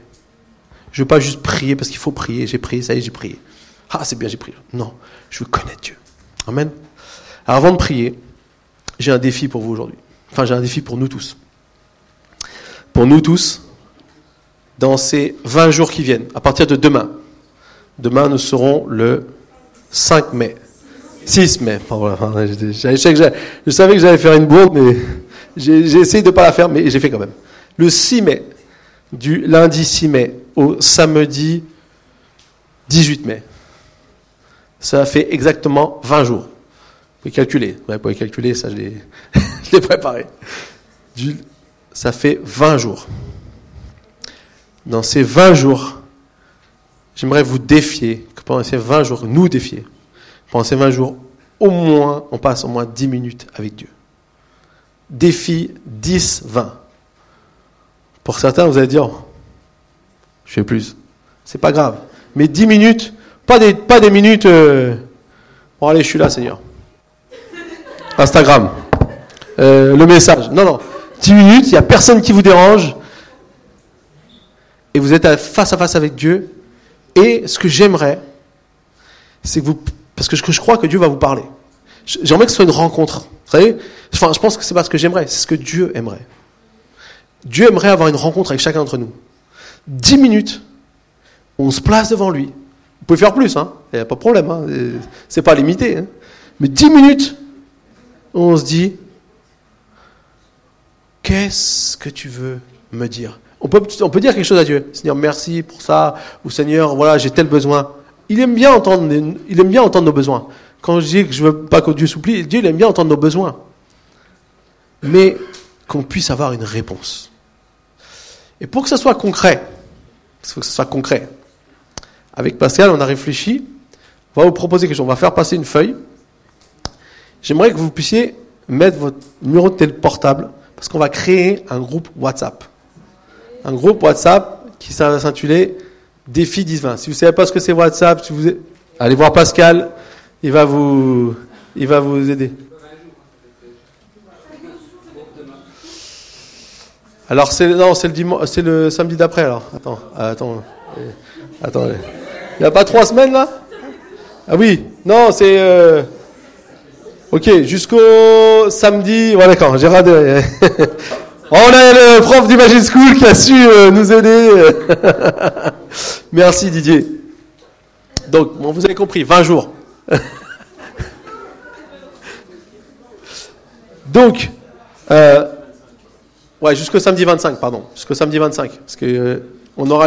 je ne veux pas juste prier parce qu'il faut prier. J'ai prié, ça y est, j'ai prié. Ah, c'est bien, j'ai prié. Non, je veux connaître Dieu. Amen. Alors avant de prier, j'ai un défi pour vous aujourd'hui. Enfin, j'ai un défi pour nous tous. Pour nous tous, dans ces 20 jours qui viennent, à partir de demain. Demain, nous serons le 5 mai. 6 mai. je savais que j'allais faire une bourde, mais j'ai essayé de ne pas la faire, mais j'ai fait quand même. Le 6 mai, du lundi 6 mai au samedi 18 mai. Ça fait exactement 20 jours. Vous pouvez calculer. Vous pouvez calculer, ça je l'ai préparé. ça fait 20 jours. Dans ces 20 jours, j'aimerais vous défier, que pendant ces 20 jours, nous défier, pendant ces 20 jours, au moins, on passe au moins 10 minutes avec Dieu. Défi 10-20. Pour certains, vous allez dire, je fais plus. C'est pas grave. Mais 10 minutes, pas des, pas des minutes. Euh, bon, allez, je suis là, Seigneur. Instagram. Euh, le message. Non, non. 10 minutes, il n'y a personne qui vous dérange. Et vous êtes face à face avec Dieu. Et ce que j'aimerais, c'est que vous. Parce que je crois que Dieu va vous parler. J'aimerais que ce soit une rencontre. Vous savez Enfin, je pense que c'est pas ce que j'aimerais, c'est ce que Dieu aimerait. Dieu aimerait avoir une rencontre avec chacun d'entre nous. Dix minutes, on se place devant lui. Vous pouvez faire plus, hein il n'y a pas de problème, hein c'est pas limité. Hein Mais dix minutes, on se dit, qu'est-ce que tu veux me dire? On peut, dire quelque chose à Dieu. Seigneur, merci pour ça. Ou Seigneur, voilà, j'ai tel besoin. Il aime bien entendre, il aime bien entendre nos besoins. Quand je dis que je veux pas que Dieu souplie, Dieu aime bien entendre nos besoins. Mais qu'on puisse avoir une réponse. Et pour que ce soit concret, il faut que ce soit concret. avec Pascal, on a réfléchi. On va vous proposer quelque chose. On va faire passer une feuille. J'aimerais que vous puissiez mettre votre numéro de téléphone portable parce qu'on va créer un groupe WhatsApp. Un groupe WhatsApp qui s'intitulait Défi 10-20. Si vous ne savez pas ce que c'est WhatsApp, si vous... allez voir Pascal, il va vous, il va vous aider. Alors c'est non, c'est le samedi d'après alors. Attends, attends, attends. Il n'y a pas trois semaines là? Ah oui, non, c'est euh, ok jusqu'au samedi. Voilà, d'accord, j'ai. On a le prof du Magic School qui a su euh, nous aider. Merci Didier. Donc, vous avez compris, 20 jours. Donc, euh, ouais, jusqu'au samedi 25, pardon. Jusqu'au samedi 25. Parce que euh, on aura